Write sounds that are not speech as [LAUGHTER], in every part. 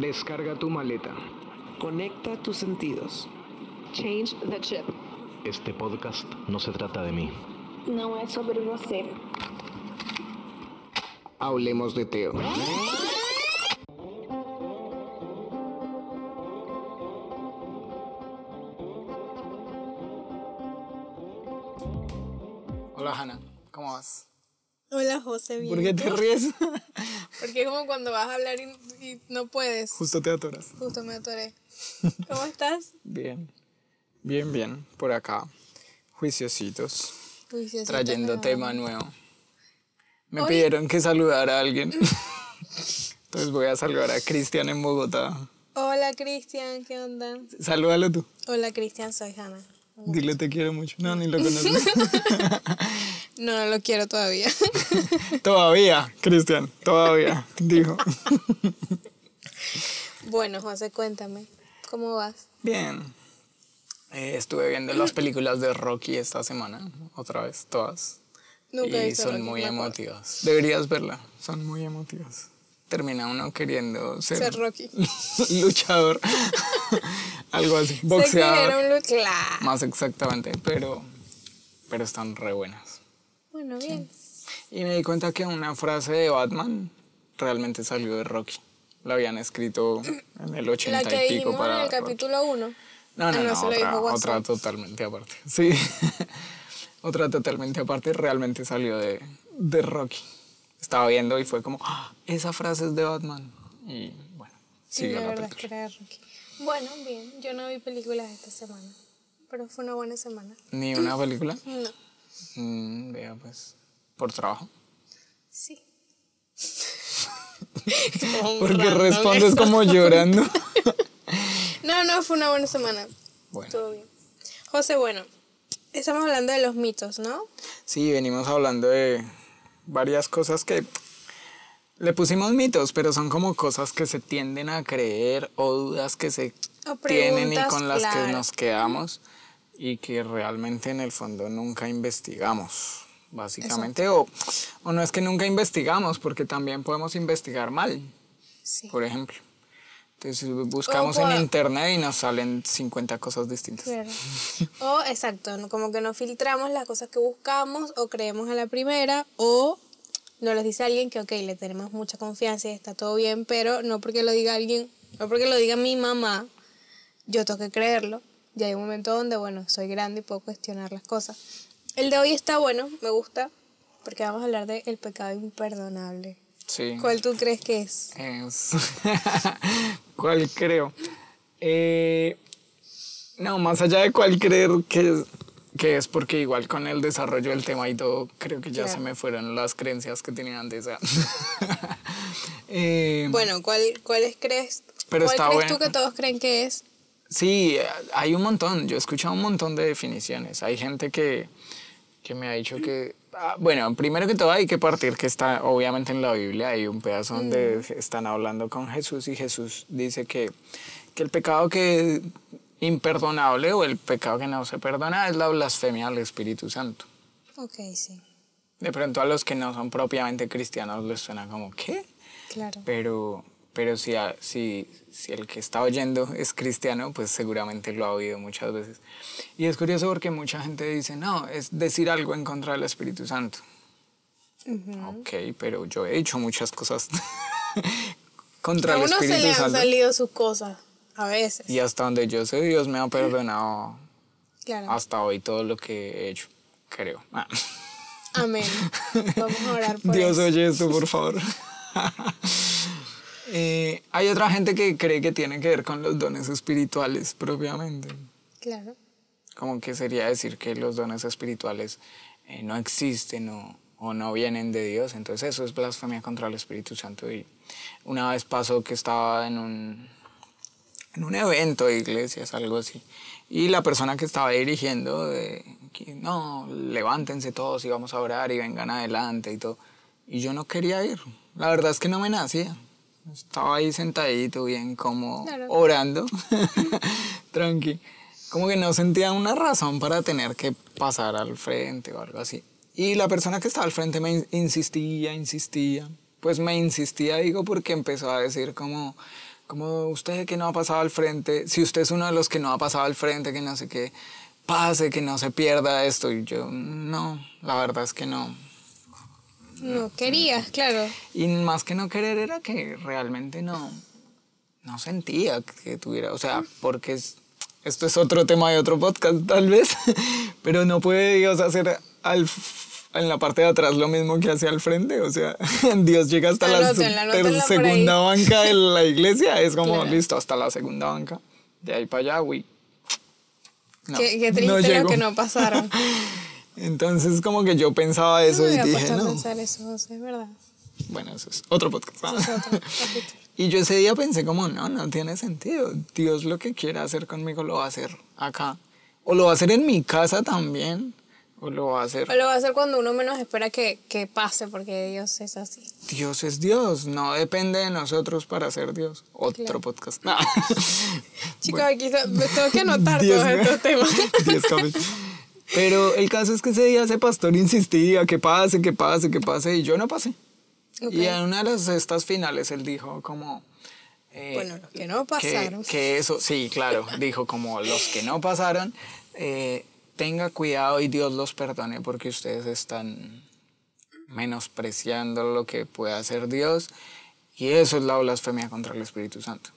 Descarga tu maleta. Conecta tus sentidos. Change the chip. Este podcast no se trata de mí. Não é sobre você. Hablemos de Teo. Hola Hanna, ¿cómo vas? Hola José, bien. ¿Por qué te ríes? [LAUGHS] Porque es como cuando vas a hablar y, y no puedes. Justo te atoras. Justo me atoré. [LAUGHS] ¿Cómo estás? Bien, bien, bien, por acá. Juiciositos, Juiciosito, trayendo tema nuevo. Me Hoy- pidieron que saludara a alguien. [LAUGHS] Entonces voy a saludar a Cristian en Bogotá. Hola Cristian, ¿qué onda? Salúdalo tú. Hola Cristian, soy Hannah. Dile te quiero mucho. No, ni lo conoces. [LAUGHS] No, no lo quiero todavía. todavía, Cristian, todavía, dijo. Bueno, José, cuéntame, ¿cómo vas? Bien. Eh, estuve viendo las películas de Rocky esta semana, otra vez, todas. Nunca he y son Rocky, muy emotivas. Deberías verla, son muy emotivas. Termina uno queriendo ser, Ser Rocky. [LAUGHS] luchador, [LAUGHS] algo así, boxeador. Claro. más exactamente, pero, pero están re buenas. Bueno, bien. Y me di cuenta que una frase de Batman realmente salió de Rocky. La habían escrito en el 80 La que y pico dijimos en para el capítulo 1. No, no, Ah, no, no, otra, otra totalmente aparte. Sí, [LAUGHS] otra totalmente aparte realmente salió de, de Rocky. Estaba viendo y fue como, "Ah, esa frase es de Batman. Y bueno, sigue la la verdad es que película. era de Rocky. Bueno, bien. Yo no vi películas esta semana. Pero fue una buena semana. ¿Ni una [CLEARS THROAT] película? No. Mm, vea, pues, por trabajo. Sí. [LAUGHS] [LAUGHS] Porque respondes como llorando. [LAUGHS] No, no, fue una buena semana. Bueno, Todo bien. José, bueno, estamos hablando de los mitos, ¿no? sí, venimos hablando de varias cosas que le pusimos mitos, pero son como cosas que se tienden a creer o dudas que se tienen y con las que nos quedamos y que realmente en el fondo nunca investigamos, básicamente. O, o no es que nunca investigamos, porque también podemos investigar mal, Sí. por ejemplo. Entonces buscamos en internet y nos salen 50 cosas distintas. Claro. [LAUGHS] O exacto, como que no filtramos las cosas que buscamos o creemos a la primera o nos les dice alguien que, ok, le tenemos mucha confianza y está todo bien, pero no porque lo diga alguien, no porque lo diga mi mamá, yo tengo que creerlo. Y hay un momento donde, bueno, soy grande y puedo cuestionar las cosas. El de hoy está bueno, me gusta, porque vamos a hablar de el pecado imperdonable. Sí. ¿Cuál tú crees que es? Es- [LAUGHS] ¿Cuál creo? Eh, no, más allá de cuál creer que, que es, porque igual con el desarrollo del tema y todo, creo que ya Claro. se me fueron las creencias que tenía antes. ah. [LAUGHS] Eh, Bueno, ¿cuál, cuáles crees? Pero ¿Cuál está crees bueno. tú que todos creen que es? Sí, hay un montón. Yo he escuchado un montón de definiciones. Hay gente que, que me ha dicho que... ah, bueno, primero que todo hay que partir que está, obviamente en la Biblia hay un pedazo donde están hablando con Jesús y Jesús dice que, que el pecado que imperdonable o el pecado que no se perdona es la blasfemia al Espíritu Santo. Ok, sí, De pronto a los que no son propiamente cristianos les suena como, ¿qué? claro. Pero, pero si, a- si, si el que está oyendo es cristiano, pues seguramente lo ha oído muchas veces. Y es curioso porque mucha gente dice, no, es decir algo en contra del Espíritu Santo. Ok, pero yo he hecho muchas cosas [LAUGHS] contra A el uno se Espíritu le han Santo. salido sus cosas, a veces. Y hasta donde yo sé, Dios me ha perdonado Claro. hasta hoy todo lo que he hecho, creo. Ah. Amén. [LAUGHS] Vamos a orar por Dios eso. oye esto, por favor. [LAUGHS] Eh, hay otra gente que cree que tiene que ver con los dones espirituales propiamente. Claro. Como que sería decir que los dones espirituales eh, no existen o, o no vienen de Dios. Entonces eso es blasfemia contra el Espíritu Santo. Y una vez pasó que estaba en un, en un evento de iglesias, algo así. Y la persona que estaba dirigiendo, de, no, levántense todos y vamos a orar y vengan adelante y todo. Y yo no quería ir. La verdad es que no me nacía. Estaba ahí sentadito, bien como Claro. orando, [LAUGHS] tranqui. Como que no sentía una razón para tener que pasar al frente o algo así. Y la persona que estaba al frente me in- insistía, insistía. Pues me insistía, digo, porque empezó a decir como, como usted que no ha pasado al frente, si usted es uno de los que no ha pasado al frente, que no sé qué, pase, que no se pierda esto. Y yo, no, la verdad es que no. No querías, claro. Y más que no querer era que realmente no, no sentía que tuviera, o sea, porque es- esto es otro tema de otro podcast tal vez, [LAUGHS] pero no puede Dios hacer al, en la parte de atrás lo mismo que hace al frente, o sea, [LAUGHS] Dios llega hasta la segunda banca de la iglesia, es como, Claro. listo, hasta la segunda banca, de ahí para allá. No, qué, qué no triste lo llego. que no pasaron. [LAUGHS] Entonces como que yo pensaba No eso me y dije, no, pensar eso, es verdad. bueno, eso es otro podcast. Eso es otro. [LAUGHS] Y yo ese día pensé como, no, no tiene sentido. Dios lo que quiera hacer conmigo lo va a hacer acá. O lo va a hacer en mi casa también. O lo va a hacer... O lo va a hacer cuando uno menos espera que, que pase, porque Dios es así. Dios es Dios, no depende de nosotros para ser Dios. Otro Claro. podcast. [LAUGHS] Chicos, aquí so- me tengo que anotar [LAUGHS] Diez todos estos temas. Diez. Pero el caso es que ese día ese pastor insistía que pase, que pase, que pase, y yo no pasé. Y en una de las estas finales él dijo como... eh, Bueno, los que no pasaron. Que, eso, sí, claro, dijo como los que no pasaron, eh, tenga cuidado y Dios los perdone porque ustedes están menospreciando lo que puede hacer Dios y eso es la blasfemia contra el Espíritu Santo.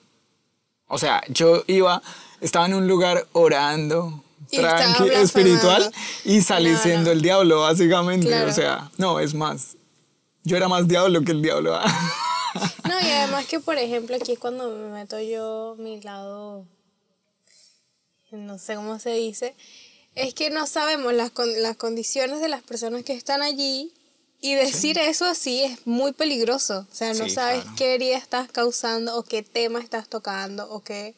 O sea, yo iba, estaba en un lugar orando, tranqui, espiritual, y salí siendo el diablo, básicamente. Claro. O sea, no, es más. Yo era más diablo que el diablo. ¿ah? No, y además que, por ejemplo, aquí es cuando me meto yo mi lado, no sé cómo se dice, es que no sabemos las, con- las condiciones de las personas que están allí y decir eso así es muy peligroso. O sea, no Sí, sabes claro. qué herida estás causando o qué tema estás tocando o qué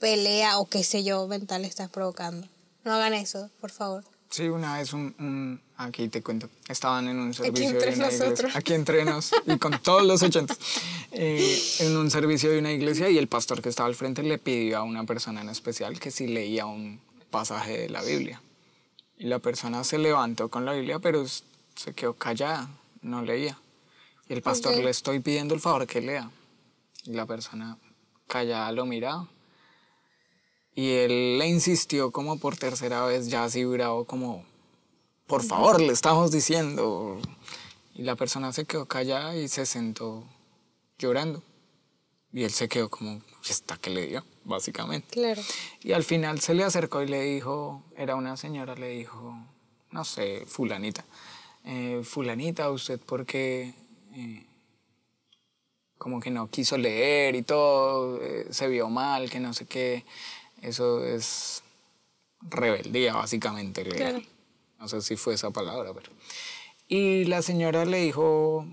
pelea o qué sé yo mental estás provocando. No hagan eso, por favor. Sí, una vez un, un- aquí te cuento, estaban en un servicio entre de una nosotros. iglesia, aquí entre nos y con todos los ochentas, eh, en un servicio de una iglesia y el pastor que estaba al frente le pidió a una persona en especial que si leía un pasaje de la Biblia. Y la persona se levantó con la Biblia, pero se quedó callada, no leía. Y el pastor Ok. le estoy pidiendo el favor que lea. Y la persona callada lo miraba. Y él le insistió como por tercera vez, ya así bravo, como, por favor, le estamos diciendo. Y la persona se quedó callada y se sentó llorando. Y él se quedó como, ¿está que le dio? Básicamente. Claro. Y al final se le acercó y le dijo, era una señora, le dijo, no sé, fulanita, eh, fulanita, ¿usted por qué eh, como que no quiso leer y todo, eh, se vio mal, que no sé qué? Eso es rebeldía, básicamente. Claro. No sé si fue esa palabra, pero... Y la señora le dijo,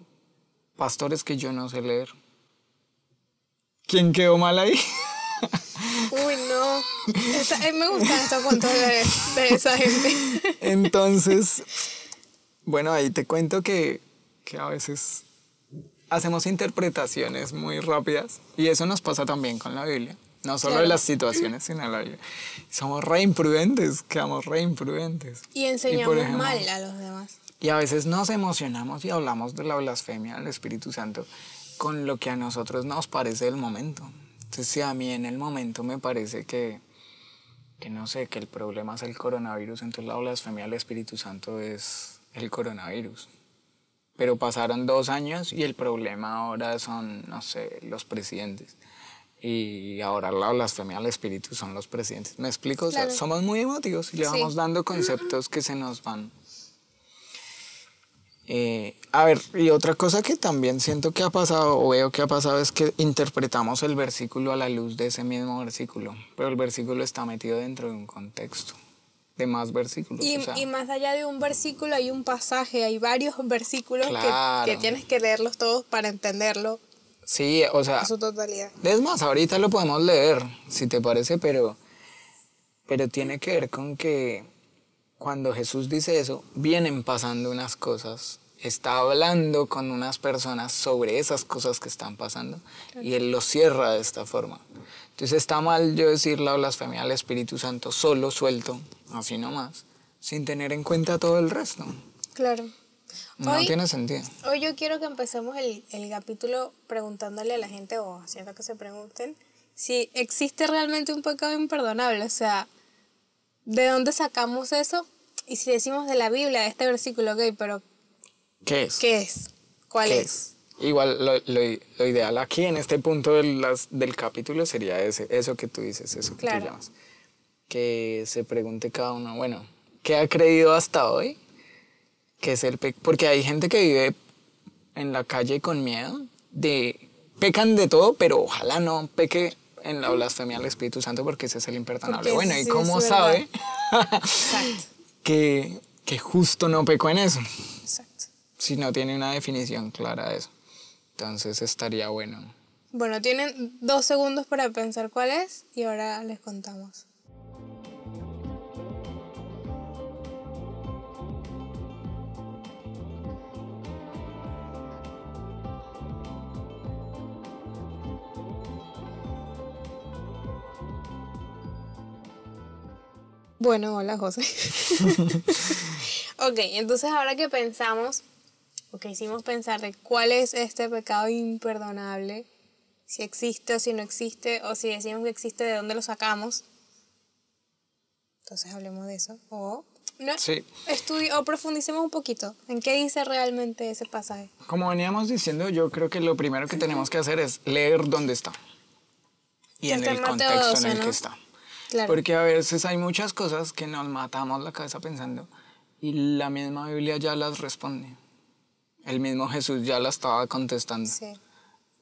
pastores que yo no sé leer. ¿Quién quedó mal ahí? [LAUGHS] Uy, no. Esa- eh, me gustan estos cuentos de, de esa gente. [LAUGHS] Entonces, bueno, ahí te cuento que, que a veces hacemos interpretaciones muy rápidas y eso nos pasa también con la Biblia. No solo de Claro. las situaciones, sino de la Biblia. Somos re imprudentes, quedamos re imprudentes. Y enseñamos por ejemplo, mal a los demás. Y a veces nos emocionamos y hablamos de la blasfemia del Espíritu Santo con lo que a nosotros nos parece del momento. Entonces, si a mí en el momento me parece que, que no sé, que el problema es el coronavirus, entonces la blasfemia del Espíritu Santo es el coronavirus. Pero pasaron dos años y el problema ahora son, no sé, los presidentes. Y ahora la blasfemia al Espíritu son los presidentes. ¿Me explico? O sea, Claro. somos muy emotivos y le Sí. vamos dando conceptos que se nos van eh, a ver, y otra cosa que también siento que ha pasado o veo que ha pasado es que interpretamos el versículo a la luz de ese mismo versículo, pero el versículo está metido dentro de un contexto de más versículos. Y, o sea, y más allá de un versículo hay un pasaje, hay varios versículos que- Claro. que, tienes que leerlos todos para entenderlo sí, o sea, su totalidad. es más, ahorita lo podemos leer, si te parece, pero, pero tiene que ver con que cuando Jesús dice eso, vienen pasando unas cosas, está hablando con unas personas sobre esas cosas que están pasando y Él lo cierra de esta forma. Entonces está mal yo decir la blasfemia al Espíritu Santo solo suelto, así nomás, sin tener en cuenta todo el resto. Claro. No Hoy- tiene sentido. Hoy yo quiero que empecemos el, el capítulo preguntándole a la gente o haciendo que se pregunten si existe realmente un pecado imperdonable. O sea, ¿de dónde sacamos eso? Y si decimos de la Biblia, de este versículo, ok, pero ¿Qué es? ¿qué es? ¿Cuál ¿Qué es? Igual lo, lo- lo ideal aquí en este punto del, las- del capítulo sería ese, eso que tú dices, eso que Claro. tú llamas. Que se pregunte cada uno, bueno, ¿qué ha creído hasta hoy? Que es el pe- Porque hay gente que vive en la calle con miedo de pecan de todo, pero ojalá no peque en la blasfemia al Espíritu Santo porque ese es el imperdonable. Bueno, ese ¿y sí cómo sabe [LAUGHS] que, que justo no pecó en eso? exacto. Si no tiene una definición clara de eso. Entonces estaría bueno. Bueno, tienen dos segundos para pensar cuál es y ahora les contamos. Bueno, hola José. [LAUGHS] ok, entonces ahora que pensamos, o que hicimos pensar de cuál es este pecado imperdonable, si existe o si no existe, o si decimos que existe, de dónde lo sacamos. Entonces hablemos de eso. O, no, Sí. o profundicemos un poquito en qué dice realmente ese pasaje. Como veníamos diciendo, yo creo que lo primero que tenemos que hacer es leer dónde está. Y en el Mateo contexto 12, en el ¿no? que está. Claro. Porque a veces hay muchas cosas que nos matamos la cabeza pensando y la misma Biblia ya las responde. El mismo Jesús ya la estaba contestando. Sí.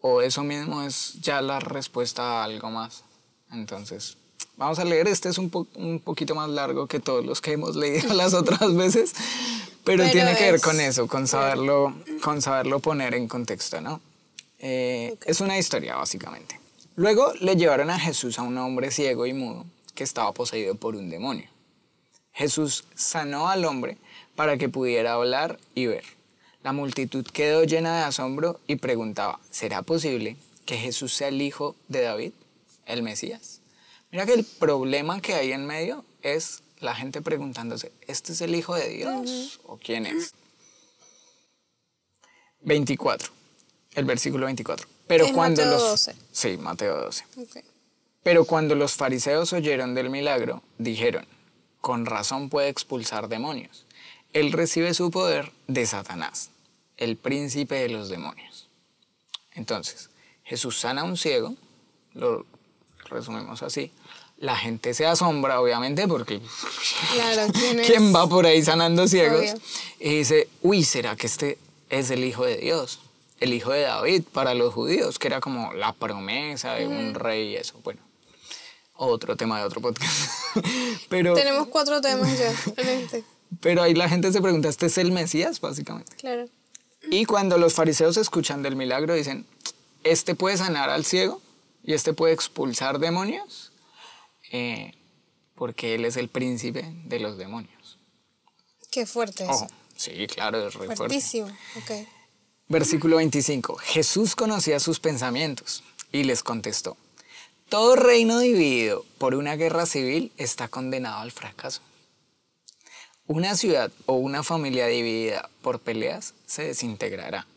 O eso mismo es ya la respuesta a algo más. Entonces, vamos a leer. Este es un, po- un poquito más largo que todos los que hemos leído las [LAUGHS] otras veces, pero, Pero tiene que ver es- con eso, con saberlo, con saberlo poner en contexto, ¿no? Eh, Es una historia, básicamente. Luego le llevaron a Jesús a un hombre ciego y mudo que estaba poseído por un demonio. Jesús sanó al hombre para que pudiera hablar y ver. La multitud quedó llena de asombro y preguntaba, ¿será posible que Jesús sea el hijo de David, el Mesías? Mira que el problema que hay en medio es la gente preguntándose, ¿este es el hijo de Dios o quién es? 24, el versículo 24. Pero Es cuando Mateo los 12. Sí, Mateo 12. Ok. Pero cuando los fariseos oyeron del milagro, dijeron, con razón puede expulsar demonios. Él recibe su poder de Satanás, el príncipe de los demonios. Entonces, Jesús sana a un ciego, lo resumimos así. La gente se asombra, obviamente, porque Claro, ¿quién? [LAUGHS] ¿quién va por ahí sanando ciegos? Obvio. Y dice, uy, ¿será que este es el hijo de Dios? El hijo de David para los judíos, que era como la promesa de un rey y eso. Bueno, otro tema de otro podcast. [LAUGHS] pero, Tenemos cuatro temas ya en este. pero ahí la gente se pregunta, ¿este es el Mesías, básicamente? Claro. Y cuando los fariseos escuchan del milagro, dicen, ¿este puede sanar al ciego? ¿Y este puede expulsar demonios? Eh, porque él es el príncipe de los demonios. Qué fuerte eso. Ojo, sí, claro, es re fuerte. Fuertísimo. Ok. Versículo 25. Jesús conocía sus pensamientos y les contestó, todo reino dividido por una guerra civil está condenado al fracaso. Una ciudad o una familia dividida por peleas se desintegrará.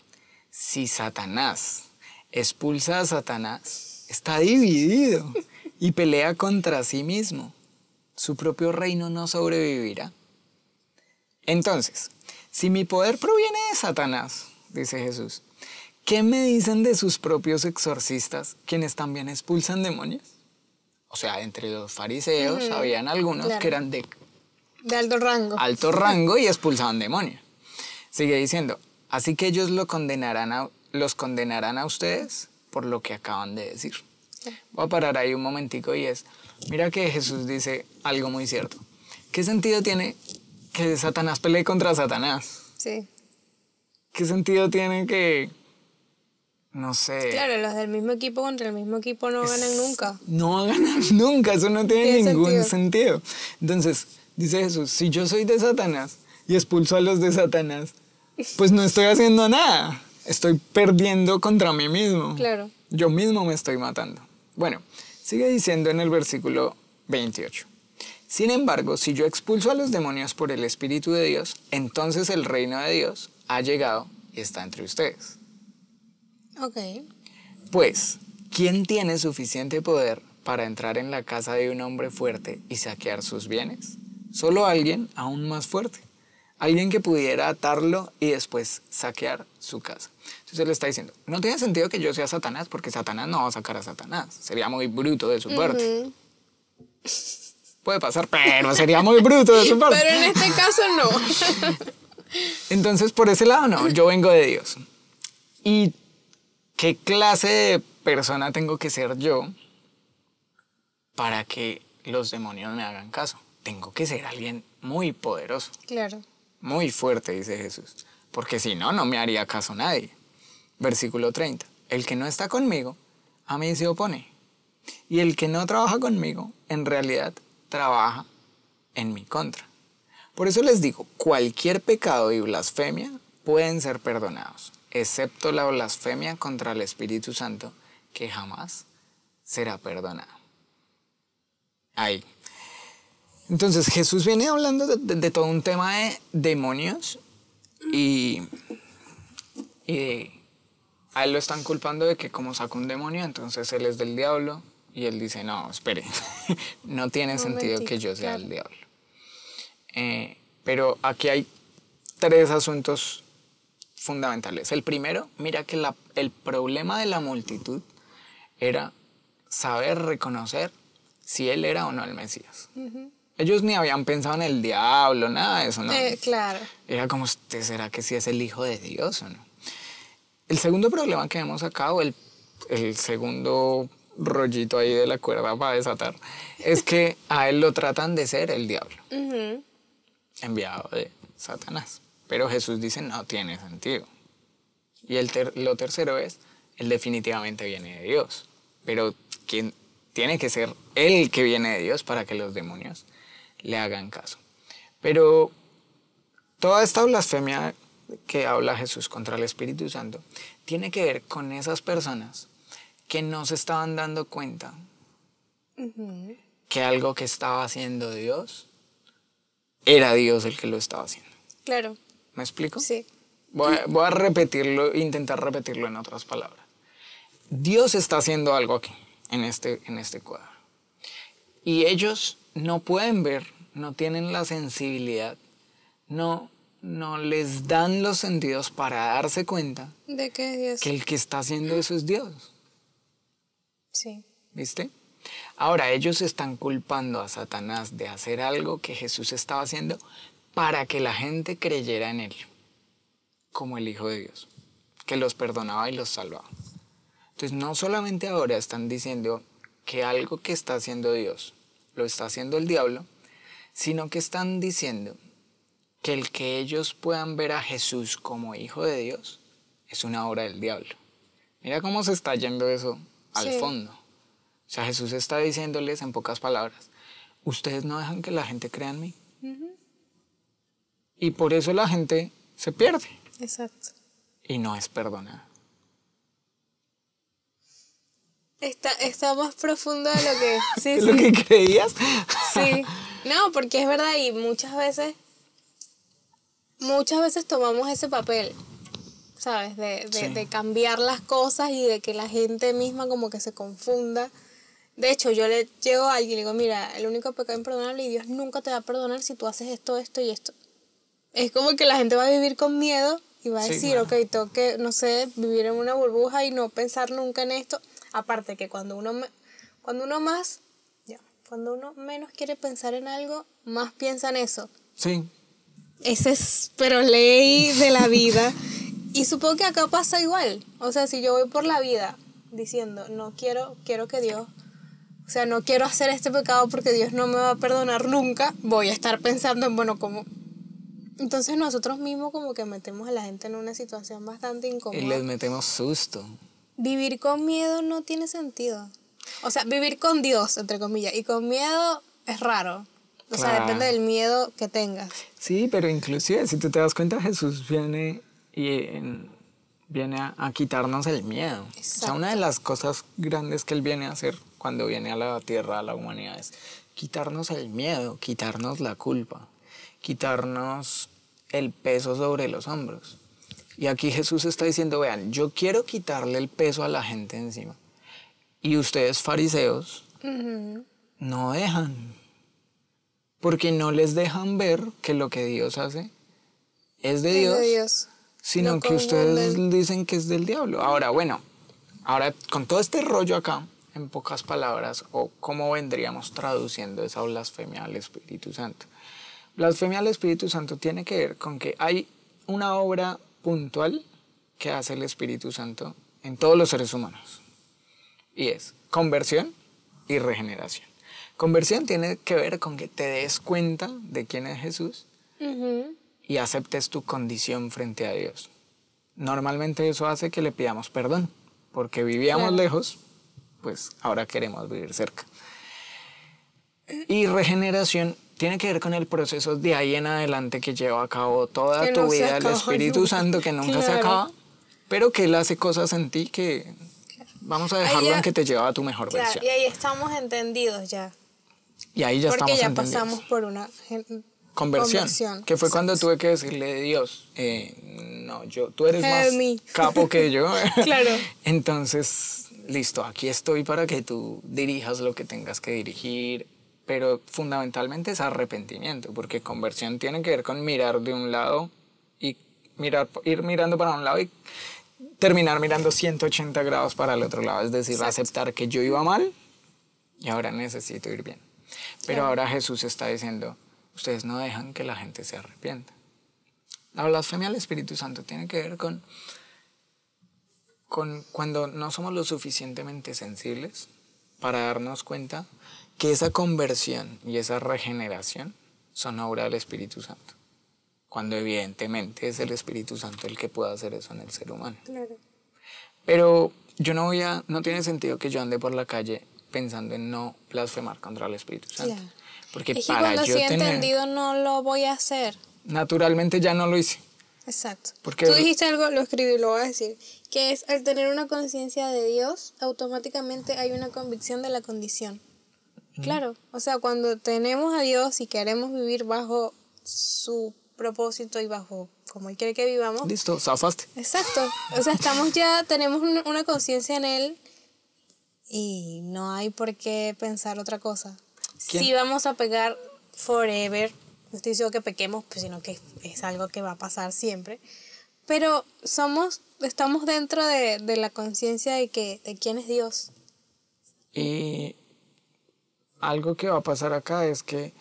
Si Satanás expulsa a Satanás, está dividido y pelea contra sí mismo. Su propio reino no sobrevivirá. Entonces, si mi poder proviene de Satanás, dice Jesús, ¿qué me dicen de sus propios exorcistas, quienes también expulsan demonios? O sea, entre los fariseos habían algunos claro. que eran de De alto rango. alto rango y expulsaban demonios. Sigue diciendo, así que ellos lo condenarán a- los condenarán a ustedes por lo que acaban de decir. Voy a parar ahí un momentico y es, mira que Jesús dice algo muy cierto. ¿Qué sentido tiene que Satanás pelee contra Satanás? Sí. ¿Qué sentido tiene que, no sé, Claro, los del mismo equipo contra el mismo equipo no ganan nunca. no ganar [LAUGHS] nunca, eso no tiene Tiene ningún sentido. sentido. Entonces, dice Jesús, si yo soy de Satanás y expulso a los de Satanás, pues no estoy haciendo nada, estoy perdiendo contra mí mismo. Claro. Yo mismo me estoy matando. Bueno, sigue diciendo en el versículo 28. Sin embargo, si yo expulso a los demonios por el Espíritu de Dios, entonces el reino de Dios ha llegado y está entre ustedes. Ok. Pues, ¿quién tiene suficiente poder para entrar en la casa de un hombre fuerte y saquear sus bienes? Solo alguien aún más fuerte. Alguien que pudiera atarlo y después saquear su casa. Entonces él le está diciendo, no tiene sentido que yo sea Satanás porque Satanás no va a sacar a Satanás. Sería muy bruto de su parte. Puede pasar, pero sería muy bruto de su [LAUGHS] parte. Pero en este caso no. [LAUGHS] Entonces, por ese lado, no, yo vengo de Dios. ¿Y qué clase de persona tengo que ser yo para que los demonios me hagan caso? Tengo que ser alguien muy poderoso, claro. muy fuerte, dice Jesús, porque si no, no me haría caso nadie. Versículo 30. El que no está conmigo, a mí se opone. Y el que no trabaja conmigo, en realidad, trabaja en mi contra. Por eso les digo, cualquier pecado y blasfemia pueden ser perdonados, excepto la blasfemia contra el Espíritu Santo, que jamás será perdonada. Ahí. Entonces Jesús viene hablando de, de- de todo un tema de demonios y, y de- a él lo están culpando de que como sacó un demonio, entonces él es del diablo y él dice, no, espere, [LAUGHS] no tiene sentido que yo sea el diablo. Eh, pero aquí hay tres asuntos fundamentales. El primero, mira que la- el problema de la multitud era saber reconocer si él era o no el Mesías. Ellos ni habían pensado en el diablo, nada de eso, ¿no? Eh, claro. Era como, ¿usted será que sí es el hijo de Dios o no? El segundo problema que vemos acá, o el, el segundo rollito ahí de la cuerda para desatar, es que a él lo tratan de ser el diablo, enviado de Satanás. Pero Jesús dice, no tiene sentido. Y el ter- lo tercero es, él definitivamente viene de Dios. Pero quien tiene que ser él que viene de Dios para que los demonios le hagan caso. Pero toda esta blasfemia que habla Jesús contra el Espíritu Santo tiene que ver con esas personas que no se estaban dando cuenta que algo que estaba haciendo Dios era Dios el que lo estaba haciendo. Claro. ¿Me explico? Sí. Voy a, voy a repetirlo, intentar repetirlo en otras palabras. Dios está haciendo algo aquí, en este, en este cuadro. Y ellos no pueden ver, no tienen la sensibilidad, no, no les dan los sentidos para darse cuenta ¿De qué Dios? que el que está haciendo eso es Dios. Sí. ¿Viste? Ahora ellos están culpando a Satanás de hacer algo que Jesús estaba haciendo para que la gente creyera en él, como el Hijo de Dios, que los perdonaba y los salvaba. Entonces no solamente ahora están diciendo que algo que está haciendo Dios lo está haciendo el diablo, sino que están diciendo que el que ellos puedan ver a Jesús como Hijo de Dios es una obra del diablo. Mira cómo se está yendo eso al Sí. fondo. O sea, Jesús está diciéndoles en pocas palabras, ustedes no dejan que la gente crea en mí. Y por eso la gente se pierde Exacto. y no es perdonada. Está, está más profundo de lo que... [LAUGHS] Sí, ¿Es sí. lo que creías? Sí, no, porque es verdad y muchas veces, muchas veces tomamos ese papel, ¿sabes? De, de, Sí. de cambiar las cosas y de que la gente misma como que se confunda. De hecho, yo le llego a alguien y le digo, mira, el único pecado imperdonable y Dios nunca te va a perdonar si tú haces esto, esto y esto. Es como que la gente va a vivir con miedo y va a Sí, decir, claro. ok, tengo que, no sé, vivir en una burbuja y no pensar nunca en esto. Aparte que cuando uno, cuando uno más, ya, cuando uno menos quiere pensar en algo, más piensa en eso. Sí, Ese es, pero ley de la vida. Y supongo que acá pasa igual. O sea, si yo voy por la vida diciendo, no quiero, quiero que Dios, o sea, no quiero hacer este pecado porque Dios no me va a perdonar nunca, voy a estar pensando en, bueno, como... Entonces nosotros mismos como que metemos a la gente en una situación bastante y incómoda. les metemos susto. Vivir con miedo no tiene sentido. O sea, vivir con Dios, entre comillas, y con miedo es raro. O sea, Claro. depende del miedo que tengas. Sí, pero inclusive si tú te das cuenta, Jesús viene y en- viene a, a quitarnos el miedo. O sea, una de las cosas grandes que Él viene a hacer cuando viene a la tierra, a la humanidad, es quitarnos el miedo, quitarnos la culpa, quitarnos el peso sobre los hombros. Y aquí Jesús está diciendo, vean, yo quiero quitarle el peso a la gente encima. Y ustedes fariseos no dejan. Porque no les dejan ver que lo que Dios hace es de Es Dios, de Dios. sino que ustedes dicen que es del diablo. Ahora, bueno, ahora con todo este rollo acá, en pocas palabras, o cómo vendríamos traduciendo esa blasfemia al Espíritu Santo. Blasfemia al Espíritu Santo tiene que ver con que hay una obra puntual que hace el Espíritu Santo en todos los seres humanos. Y es conversión y regeneración. Conversión tiene que ver con que te des cuenta de quién es Jesús y aceptes tu condición frente a Dios. Normalmente eso hace que le pidamos perdón, porque vivíamos Claro. lejos, pues ahora queremos vivir cerca. Y regeneración tiene que ver con el proceso de ahí en adelante que lleva a cabo toda Que tu no se vida el Espíritu nunca. Santo, que nunca se Claro. acaba, pero que Él hace cosas en ti que vamos a dejarlo ya- en que te lleva a tu mejor Claro, versión. y ahí estamos entendidos ya. Y ahí ya porque estamos ya entendidos. pasamos por una conversión, conversión, que fue cuando tuve que decirle Dios eh, no yo tú eres más capo que yo [LAUGHS] Claro. entonces listo aquí estoy para que tú dirijas lo que tengas que dirigir pero fundamentalmente es arrepentimiento porque conversión tiene que ver con mirar de un lado y mirar ir mirando para un lado y terminar mirando 180 grados para el otro lado es decir aceptar que yo iba mal y ahora necesito ir bien. Pero ahora Jesús está diciendo, ustedes no dejan que la gente se arrepienta. La blasfemia al Espíritu Santo tiene que ver con, con cuando no somos lo suficientemente sensibles para darnos cuenta que esa conversión y esa regeneración son obra del Espíritu Santo. Cuando evidentemente es el Espíritu Santo el que puede hacer eso en el ser humano. Claro. Pero yo no voy a, no tiene sentido que yo ande por la calle pensando en no blasfemar contra el Espíritu Santo. Claro. Porque Es que para cuando yo sí he tener, entendido no lo voy a hacer. naturalmente ya no lo hice. Exacto. Porque- Tú dijiste algo, lo escribí y lo voy a decir, que es al tener una conciencia de Dios, automáticamente hay una convicción de la condición. Claro, o sea, cuando tenemos a Dios y queremos vivir bajo su propósito y bajo como Él quiere que vivamos, Listo, zafaste. Exacto. O sea, estamos ya, tenemos una, conciencia en él y no hay por qué pensar otra cosa. Sí vamos a pegar forever. No estoy diciendo que pequemos, pues, sino que es algo que va a pasar siempre. Pero somos, estamos dentro de, de la conciencia de que, de quién es Dios. Y algo que va a pasar acá es que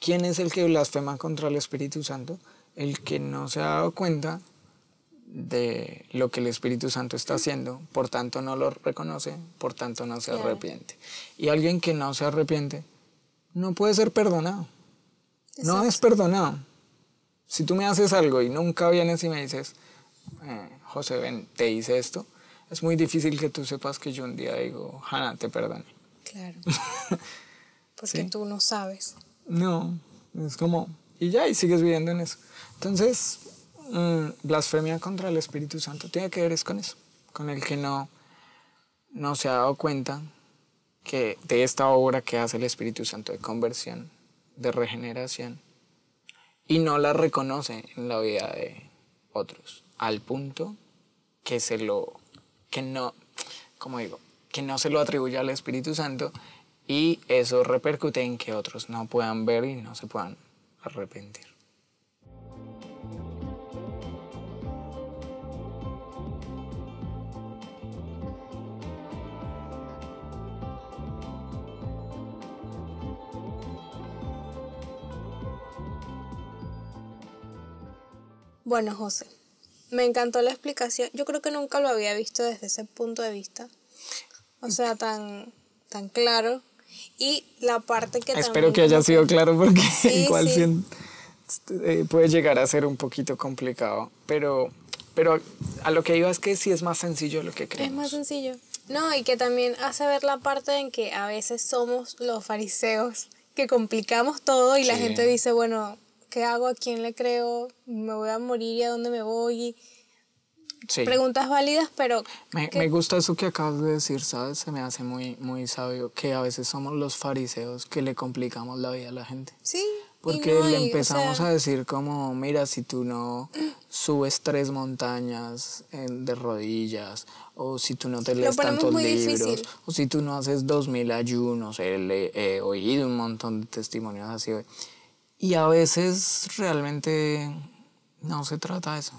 ¿quién es el que blasfema contra el Espíritu Santo? El que no se ha dado cuenta de lo que el Espíritu Santo está haciendo, por tanto no lo reconoce, por tanto no se arrepiente. Y alguien que no se arrepiente no puede ser perdonado. No es perdonado. Si tú me haces algo y nunca vienes y me dices, eh, José, ven, te hice esto, es muy difícil que tú sepas que yo un día digo, Hanna, te perdone. Claro. [LAUGHS] Porque Sí. tú no sabes. No, es como, y ya, y sigues viviendo en eso. Entonces, mm, blasfemia contra el Espíritu Santo tiene que ver es con eso, con el que no, no se ha dado cuenta que de esta obra que hace el Espíritu Santo de conversión, de regeneración, y no la reconoce en la vida de otros, al punto que se lo, que no, como digo, que no se lo atribuye al Espíritu Santo y eso repercute en que otros no puedan ver y no se puedan arrepentir. Bueno, José, me encantó la explicación. Yo creo que nunca lo había visto desde ese punto de vista. O sea, tan, tan claro. Y la parte que Espero que haya sido claro porque Sí, [LAUGHS] igual sí. eh, puede llegar a ser un poquito complicado, pero, pero a lo que iba es que sí es más sencillo lo que Es creemos. más sencillo. No, y que también hace ver la parte en que a veces somos los fariseos que complicamos todo y la gente dice, bueno, ¿qué hago? ¿A quién le creo? ¿Me voy a morir? ¿Y a dónde me voy? Sí. Preguntas válidas, pero Me, me gusta eso que acabas de decir, ¿sabes? Se me hace muy, muy sabio que a veces somos los fariseos que le complicamos la vida a la gente. sí, Porque no, le y, o empezamos sea- a decir como, mira, si tú no subes tres montañas en- de rodillas, o si tú no te lees tantos libros, difícil. o si tú no haces dos mil ayunos, he, he oído un montón de testimonios así. Y a veces realmente no se trata de eso.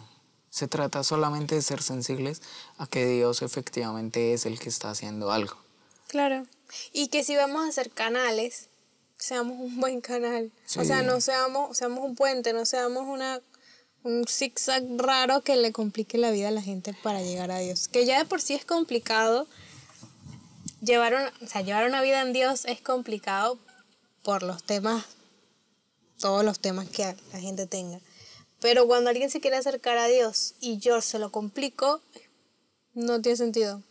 Se trata solamente de ser sensibles a que Dios efectivamente es el que está haciendo algo. Claro. Y que si vamos a hacer canales, seamos un buen canal. O sea, no seamos, seamos un puente, no seamos una un zigzag raro que le complique la vida a la gente para llegar a Dios. Que ya de por sí es complicado. Llevar una, o sea, llevar una vida en Dios es complicado por los temas, todos los temas que la gente tenga. Pero cuando alguien se quiere acercar a Dios y yo se lo complico, no tiene sentido.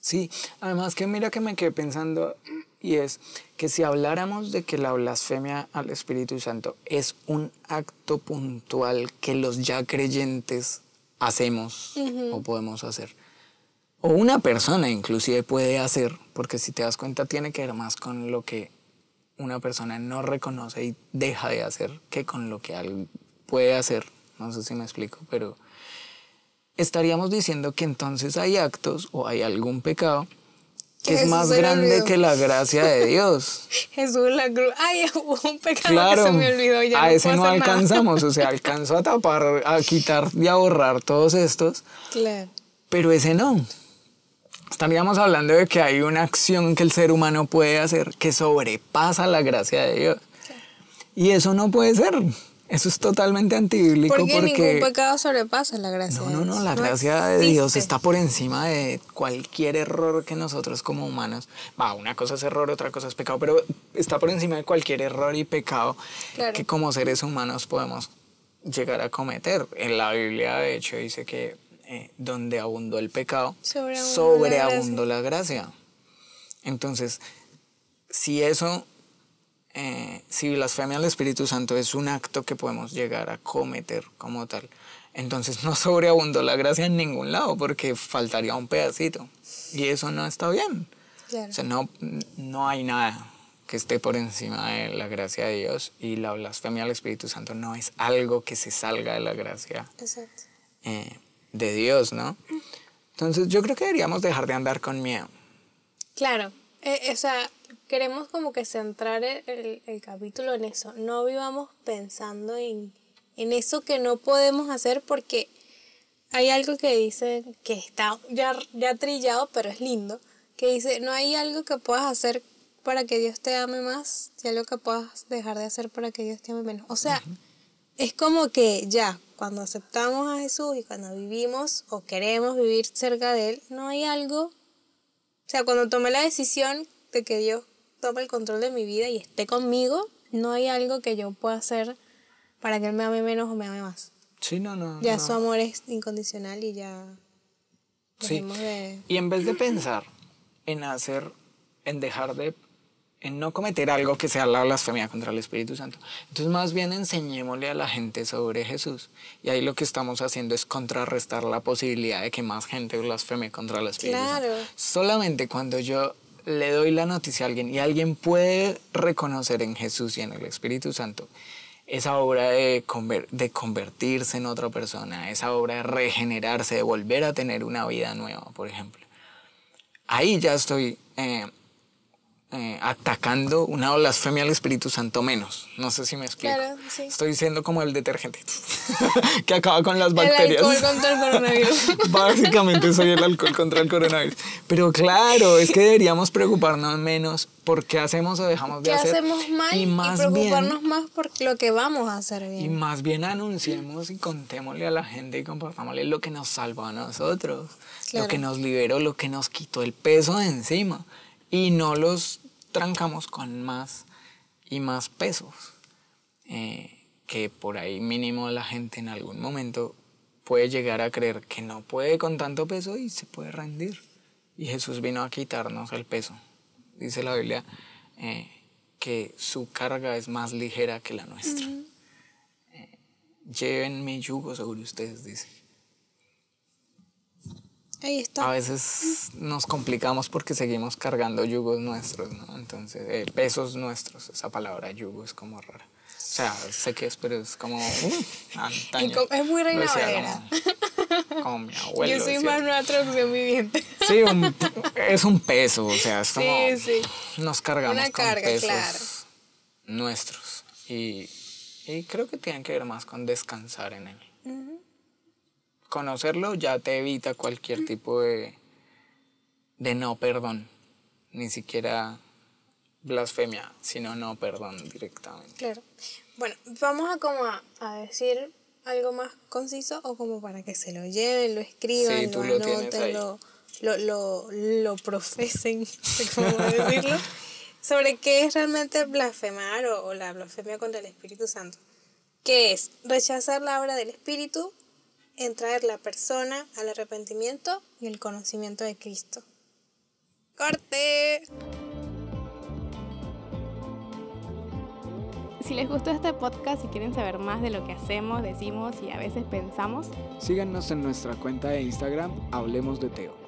Sí, además que mira que me quedé pensando y es que si habláramos de que la blasfemia al Espíritu Santo es un acto puntual que los ya creyentes hacemos o podemos hacer, o una persona inclusive puede hacer, porque si te das cuenta tiene que ver más con lo que una persona no reconoce y deja de hacer que con lo que al- puede hacer. No sé si me explico, pero estaríamos diciendo que entonces hay actos o hay algún pecado que es más grande que la gracia de Dios. [LAUGHS] Jesús la cruz. Ay, [LAUGHS] hubo un pecado Claro, que se me olvidó. Ya a no ese no nada. alcanzamos, o [LAUGHS] sea, alcanzó a tapar, a quitar y a borrar todos estos, Claro. pero ese no. Estaríamos hablando de que hay una acción que el ser humano puede hacer que sobrepasa la gracia de Dios. Y eso no puede ser. Eso es totalmente antibíblico Porque, porque... ningún pecado sobrepasa la gracia No, no, no, la gracia de Dios está por encima de cualquier error que nosotros como humanos, va, una cosa es error, otra cosa es pecado, pero está por encima de cualquier error y pecado Claro. que como seres humanos podemos llegar a cometer. En la Biblia, de hecho, dice que eh, donde abundó el pecado, Sobreabundó la sobreabundó la gracia. Entonces, si eso, eh, si blasfemia al Espíritu Santo es un acto que podemos llegar a cometer como tal, entonces no [LAUGHS] sobreabundó la gracia en ningún lado porque faltaría un pedacito. Y eso no está bien. Claro. O sea, no, no hay nada que esté por encima de la gracia de Dios y la blasfemia al Espíritu Santo no es algo que se salga de la gracia eh, de Dios, ¿no? Entonces yo creo que deberíamos dejar de andar con miedo. Claro. Eh, o sea, queremos como que centrar el, el- el capítulo en eso. No vivamos pensando en, en eso que no podemos hacer porque hay algo que dice que está ya, ya trillado, pero es lindo, que dice, no hay algo que puedas hacer para que Dios te ame más y algo que puedas dejar de hacer para que Dios te ame menos. O sea, es como que ya, cuando aceptamos a Jesús y cuando vivimos o queremos vivir cerca de Él, no hay algo, o sea, cuando tomé la decisión de que Dios tome el control de mi vida y esté conmigo, no hay algo que yo pueda hacer para que Él me ame menos o me ame más. Sí, no, no. Ya no. su amor es incondicional y ya Sí. de... Y en vez de pensar en hacer, en dejar de, en no cometer algo que sea la blasfemia contra el Espíritu Santo, entonces más bien enseñémosle a la gente sobre Jesús. Y ahí lo que estamos haciendo es contrarrestar la posibilidad de que más gente blasfeme contra el Espíritu Claro. Santo. Solamente cuando yo le doy la noticia a alguien y alguien puede reconocer en Jesús y en el Espíritu Santo esa obra de, conver- de convertirse en otra persona, esa obra de regenerarse, de volver a tener una vida nueva, por ejemplo. Ahí ya estoy eh, eh, atacando una blasfemia al Espíritu Santo menos. No sé si me explico. Claro, sí. Estoy siendo como el detergente [LAUGHS] que acaba con las El bacterias. alcohol contra el coronavirus. [LAUGHS] Básicamente soy el alcohol contra el coronavirus. Pero claro, es que deberíamos preocuparnos menos por qué hacemos o dejamos de ¿Qué hacer. hacemos mal y, más preocuparnos bien, más por lo que vamos a hacer y bien? más bien anunciemos y contémosle a la gente y compartámosle lo que nos salvó a nosotros, Claro. lo que nos liberó, lo que nos quitó el peso de encima. Y no los trancamos con más y más pesos. Eh, que por ahí mínimo la gente en algún momento puede llegar a creer que no puede con tanto peso y se puede rendir. Y Jesús vino a quitarnos el peso. Dice la Biblia eh, que su carga es más ligera que la nuestra. Eh, lleven mi yugo sobre ustedes, dice. Ahí está. A veces nos complicamos porque seguimos cargando yugos nuestros, ¿no? Entonces, eh, pesos nuestros, esa palabra yugo es como rara. sea, sé que es, pero es como uh, antaño. Es muy Reina Valera. Como, como mi [LAUGHS] abuelo. Yo soy decía. más nueva traducción viviente. Sí, un- es un peso, o sea, es como Sí, sí. nos cargamos Una con carga, pesos claro. nuestros y, y creo que tienen que ver más con descansar en él. Conocerlo ya te evita cualquier tipo de, de no perdón, ni siquiera blasfemia, sino no perdón directamente. Claro. Bueno, vamos a como a, a decir algo más conciso o como para que se lo lleven, lo escriban, Sí, lo anoten, lo, lo, lo, lo profesen, no [LAUGHS] sé cómo decirlo, sobre qué es realmente blasfemar o, o la blasfemia contra el Espíritu Santo. Que es rechazar la obra del Espíritu en traer la persona al arrepentimiento y el conocimiento de Cristo. ¡Corte! Si les gustó este podcast y quieren saber más de lo que hacemos, decimos y a veces pensamos, Síganos en nuestra cuenta de Instagram, Hablemos de Teo.